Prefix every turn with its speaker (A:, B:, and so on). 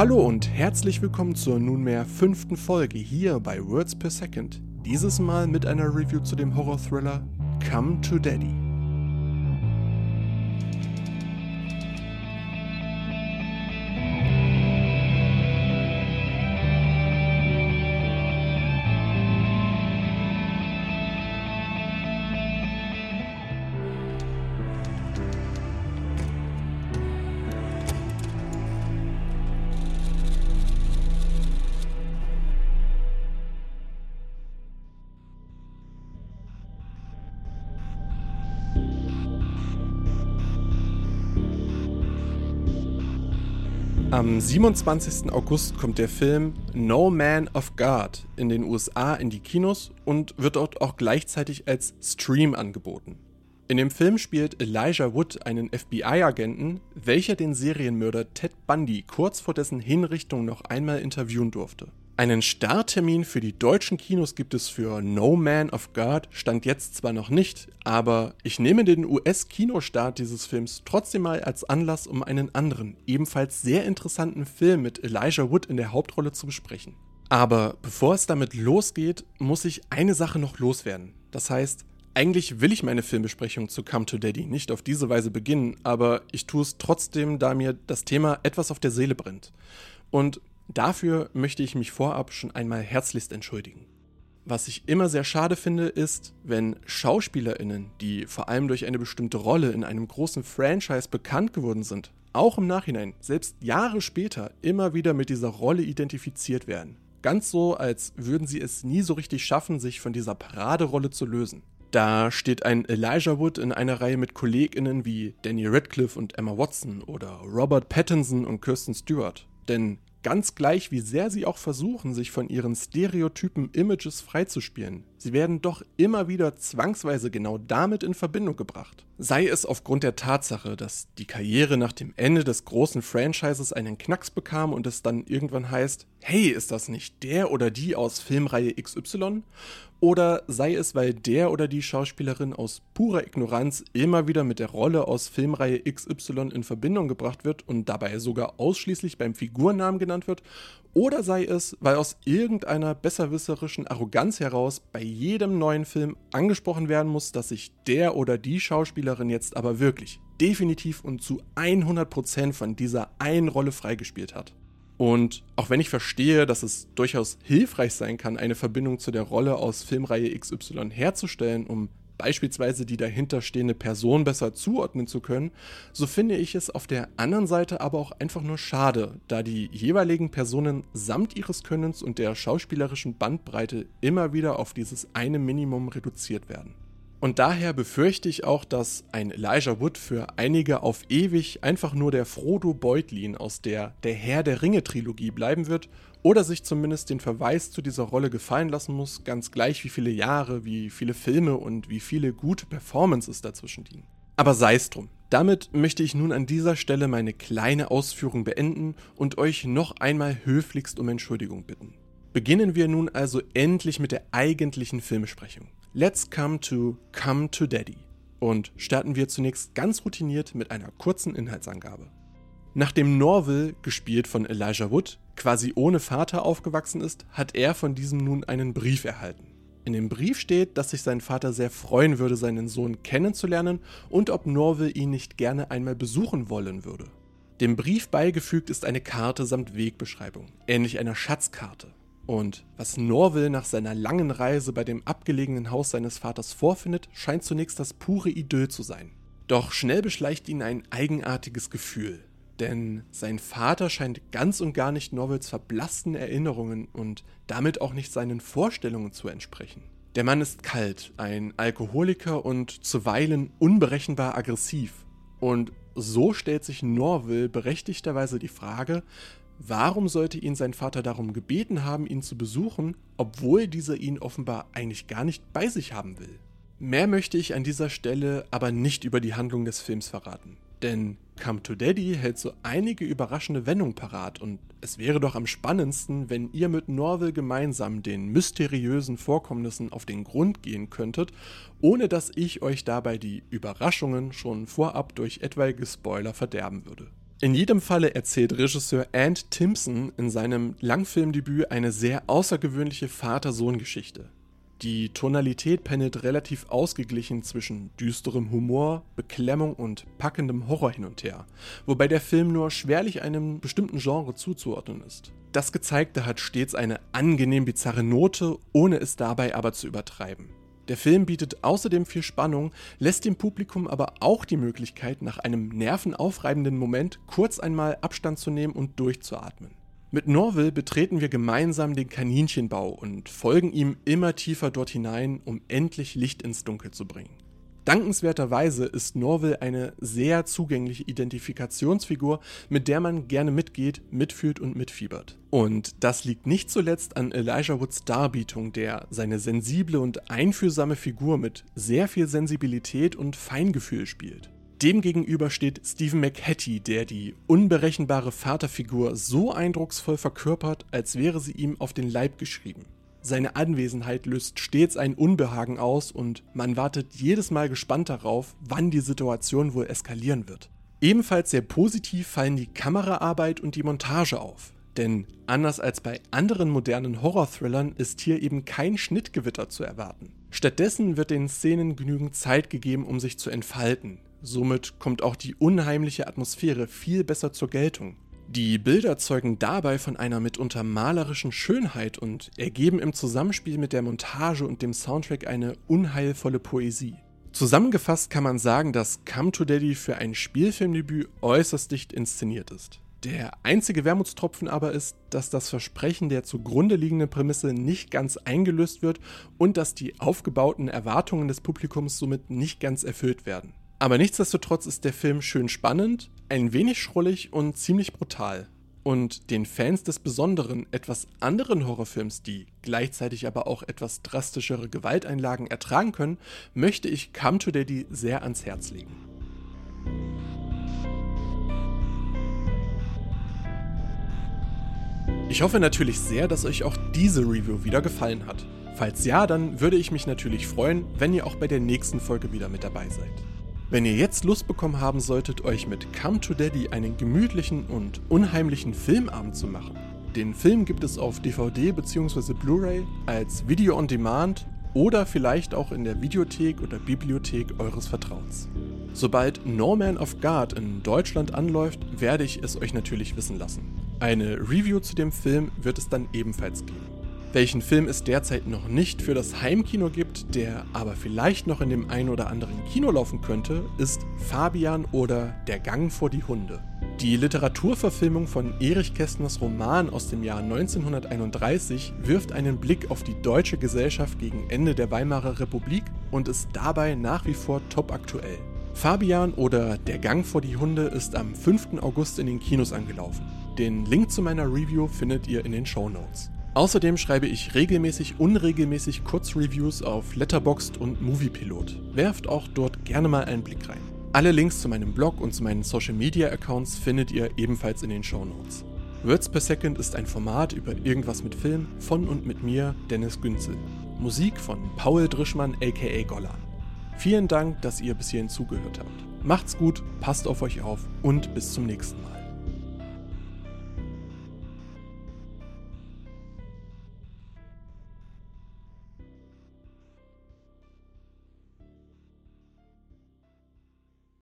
A: Hallo und herzlich willkommen zur nunmehr fünften Folge hier bei Words Per Second. Dieses Mal mit einer Review zu dem Horror-Thriller Come to Daddy. Am 27. August kommt der Film No Man of God in den USA in die Kinos und wird dort auch gleichzeitig als Stream angeboten. In dem Film spielt Elijah Wood einen FBI-Agenten, welcher den Serienmörder Ted Bundy kurz vor dessen Hinrichtung noch einmal interviewen durfte. Einen Starttermin für die deutschen Kinos gibt es für No Man of God, stand jetzt zwar noch nicht, aber ich nehme den US-Kinostart dieses Films trotzdem mal als Anlass, um einen anderen, ebenfalls sehr interessanten Film mit Elijah Wood in der Hauptrolle zu besprechen. Aber bevor es damit losgeht, muss ich eine Sache noch loswerden. Das heißt, eigentlich will ich meine Filmbesprechung zu Come to Daddy nicht auf diese Weise beginnen, aber ich tue es trotzdem, da mir das Thema etwas auf der Seele brennt. Und Dafür möchte ich mich vorab schon einmal herzlichst entschuldigen. Was ich immer sehr schade finde, ist, wenn Schauspielerinnen, die vor allem durch eine bestimmte Rolle in einem großen Franchise bekannt geworden sind, auch im Nachhinein, selbst Jahre später, immer wieder mit dieser Rolle identifiziert werden. Ganz so, als würden sie es nie so richtig schaffen, sich von dieser Paraderolle zu lösen. Da steht ein Elijah Wood in einer Reihe mit KollegInnen wie Danny Radcliffe und Emma Watson oder Robert Pattinson und Kirsten Stewart. Denn Ganz gleich, wie sehr sie auch versuchen, sich von ihren stereotypen Images freizuspielen, sie werden doch immer wieder zwangsweise genau damit in Verbindung gebracht. Sei es aufgrund der Tatsache, dass die Karriere nach dem Ende des großen Franchises einen Knacks bekam und es dann irgendwann heißt, hey, ist das nicht der oder die aus Filmreihe XY? Oder sei es, weil der oder die Schauspielerin aus purer Ignoranz immer wieder mit der Rolle aus Filmreihe XY in Verbindung gebracht wird und dabei sogar ausschließlich beim Figurnamen genannt wird? Oder sei es, weil aus irgendeiner besserwisserischen Arroganz heraus bei jedem neuen Film angesprochen werden muss, dass sich der oder die Schauspielerin jetzt aber wirklich, definitiv und zu 100% von dieser einen Rolle freigespielt hat. Und auch wenn ich verstehe, dass es durchaus hilfreich sein kann, eine Verbindung zu der Rolle aus Filmreihe XY herzustellen, um beispielsweise die dahinterstehende Person besser zuordnen zu können, so finde ich es auf der anderen Seite aber auch einfach nur schade, da die jeweiligen Personen samt ihres Könnens und der schauspielerischen Bandbreite immer wieder auf dieses eine Minimum reduziert werden. Und daher befürchte ich auch, dass ein Elijah Wood für einige auf ewig einfach nur der Frodo Beutlin aus der Der Herr der Ringe Trilogie bleiben wird oder sich zumindest den Verweis zu dieser Rolle gefallen lassen muss, ganz gleich wie viele Jahre, wie viele Filme und wie viele gute Performances dazwischen liegen. Aber sei es drum. Damit möchte ich nun an dieser Stelle meine kleine Ausführung beenden und euch noch einmal höflichst um Entschuldigung bitten. Beginnen wir nun also endlich mit der eigentlichen Filmsprechung. Let's come to Come to Daddy und starten wir zunächst ganz routiniert mit einer kurzen Inhaltsangabe. Nachdem Norville, gespielt von Elijah Wood, quasi ohne Vater aufgewachsen ist, hat er von diesem nun einen Brief erhalten. In dem Brief steht, dass sich sein Vater sehr freuen würde, seinen Sohn kennenzulernen und ob Norville ihn nicht gerne einmal besuchen wollen würde. Dem Brief beigefügt ist eine Karte samt Wegbeschreibung, ähnlich einer Schatzkarte. Und was Norville nach seiner langen Reise bei dem abgelegenen Haus seines Vaters vorfindet, scheint zunächst das pure Idyll zu sein. Doch schnell beschleicht ihn ein eigenartiges Gefühl. Denn sein Vater scheint ganz und gar nicht Norvilles verblassten Erinnerungen und damit auch nicht seinen Vorstellungen zu entsprechen. Der Mann ist kalt, ein Alkoholiker und zuweilen unberechenbar aggressiv. Und so stellt sich Norville berechtigterweise die Frage, Warum sollte ihn sein Vater darum gebeten haben, ihn zu besuchen, obwohl dieser ihn offenbar eigentlich gar nicht bei sich haben will? Mehr möchte ich an dieser Stelle aber nicht über die Handlung des Films verraten. Denn Come to Daddy hält so einige überraschende Wendungen parat und es wäre doch am spannendsten, wenn ihr mit Norville gemeinsam den mysteriösen Vorkommnissen auf den Grund gehen könntet, ohne dass ich euch dabei die Überraschungen schon vorab durch etwaige Spoiler verderben würde. In jedem Falle erzählt Regisseur Ant Timpson in seinem Langfilmdebüt eine sehr außergewöhnliche Vater-Sohn-Geschichte. Die Tonalität pendelt relativ ausgeglichen zwischen düsterem Humor, Beklemmung und packendem Horror hin und her, wobei der Film nur schwerlich einem bestimmten Genre zuzuordnen ist. Das Gezeigte hat stets eine angenehm bizarre Note, ohne es dabei aber zu übertreiben. Der Film bietet außerdem viel Spannung, lässt dem Publikum aber auch die Möglichkeit, nach einem nervenaufreibenden Moment kurz einmal Abstand zu nehmen und durchzuatmen. Mit Norville betreten wir gemeinsam den Kaninchenbau und folgen ihm immer tiefer dort hinein, um endlich Licht ins Dunkel zu bringen. Dankenswerterweise ist Norville eine sehr zugängliche Identifikationsfigur, mit der man gerne mitgeht, mitfühlt und mitfiebert. Und das liegt nicht zuletzt an Elijah Woods Darbietung, der seine sensible und einfühlsame Figur mit sehr viel Sensibilität und Feingefühl spielt. Demgegenüber steht Stephen McHattie, der die unberechenbare Vaterfigur so eindrucksvoll verkörpert, als wäre sie ihm auf den Leib geschrieben. Seine Anwesenheit löst stets ein Unbehagen aus und man wartet jedes Mal gespannt darauf, wann die Situation wohl eskalieren wird. Ebenfalls sehr positiv fallen die Kameraarbeit und die Montage auf. Denn anders als bei anderen modernen Horror-Thrillern ist hier eben kein Schnittgewitter zu erwarten. Stattdessen wird den Szenen genügend Zeit gegeben, um sich zu entfalten. Somit kommt auch die unheimliche Atmosphäre viel besser zur Geltung. Die Bilder zeugen dabei von einer mitunter malerischen Schönheit und ergeben im Zusammenspiel mit der Montage und dem Soundtrack eine unheilvolle Poesie. Zusammengefasst kann man sagen, dass Come to Daddy für ein Spielfilmdebüt äußerst dicht inszeniert ist. Der einzige Wermutstropfen aber ist, dass das Versprechen der zugrunde liegenden Prämisse nicht ganz eingelöst wird und dass die aufgebauten Erwartungen des Publikums somit nicht ganz erfüllt werden. Aber nichtsdestotrotz ist der Film schön spannend, ein wenig schrullig und ziemlich brutal. Und den Fans des besonderen, etwas anderen Horrorfilms, die gleichzeitig aber auch etwas drastischere Gewalteinlagen ertragen können, möchte ich Come to Daddy sehr ans Herz legen. Ich hoffe natürlich sehr, dass euch auch diese Review wieder gefallen hat. Falls ja, dann würde ich mich natürlich freuen, wenn ihr auch bei der nächsten Folge wieder mit dabei seid. Wenn ihr jetzt Lust bekommen haben solltet, euch mit Come to Daddy einen gemütlichen und unheimlichen Filmabend zu machen, den Film gibt es auf DVD bzw. Blu-ray als Video on Demand oder vielleicht auch in der Videothek oder Bibliothek eures Vertrauens. Sobald No Man of God in Deutschland anläuft, werde ich es euch natürlich wissen lassen. Eine Review zu dem Film wird es dann ebenfalls geben. Welchen Film es derzeit noch nicht für das Heimkino gibt, der aber vielleicht noch in dem einen oder anderen Kino laufen könnte, ist Fabian oder Der Gang vor die Hunde. Die Literaturverfilmung von Erich Kästners Roman aus dem Jahr 1931 wirft einen Blick auf die deutsche Gesellschaft gegen Ende der Weimarer Republik und ist dabei nach wie vor top aktuell. Fabian oder Der Gang vor die Hunde ist am 5. August in den Kinos angelaufen. Den Link zu meiner Review findet ihr in den Show Notes. Außerdem schreibe ich regelmäßig unregelmäßig Kurzreviews auf Letterboxd und Moviepilot. Werft auch dort gerne mal einen Blick rein. Alle Links zu meinem Blog und zu meinen Social Media Accounts findet ihr ebenfalls in den Show Notes. Words per Second ist ein Format über irgendwas mit Film von und mit mir, Dennis Günzel. Musik von Paul Drischmann aka Gollan. Vielen Dank, dass ihr bis hierhin zugehört habt. Macht's gut, passt auf euch auf und bis zum nächsten Mal.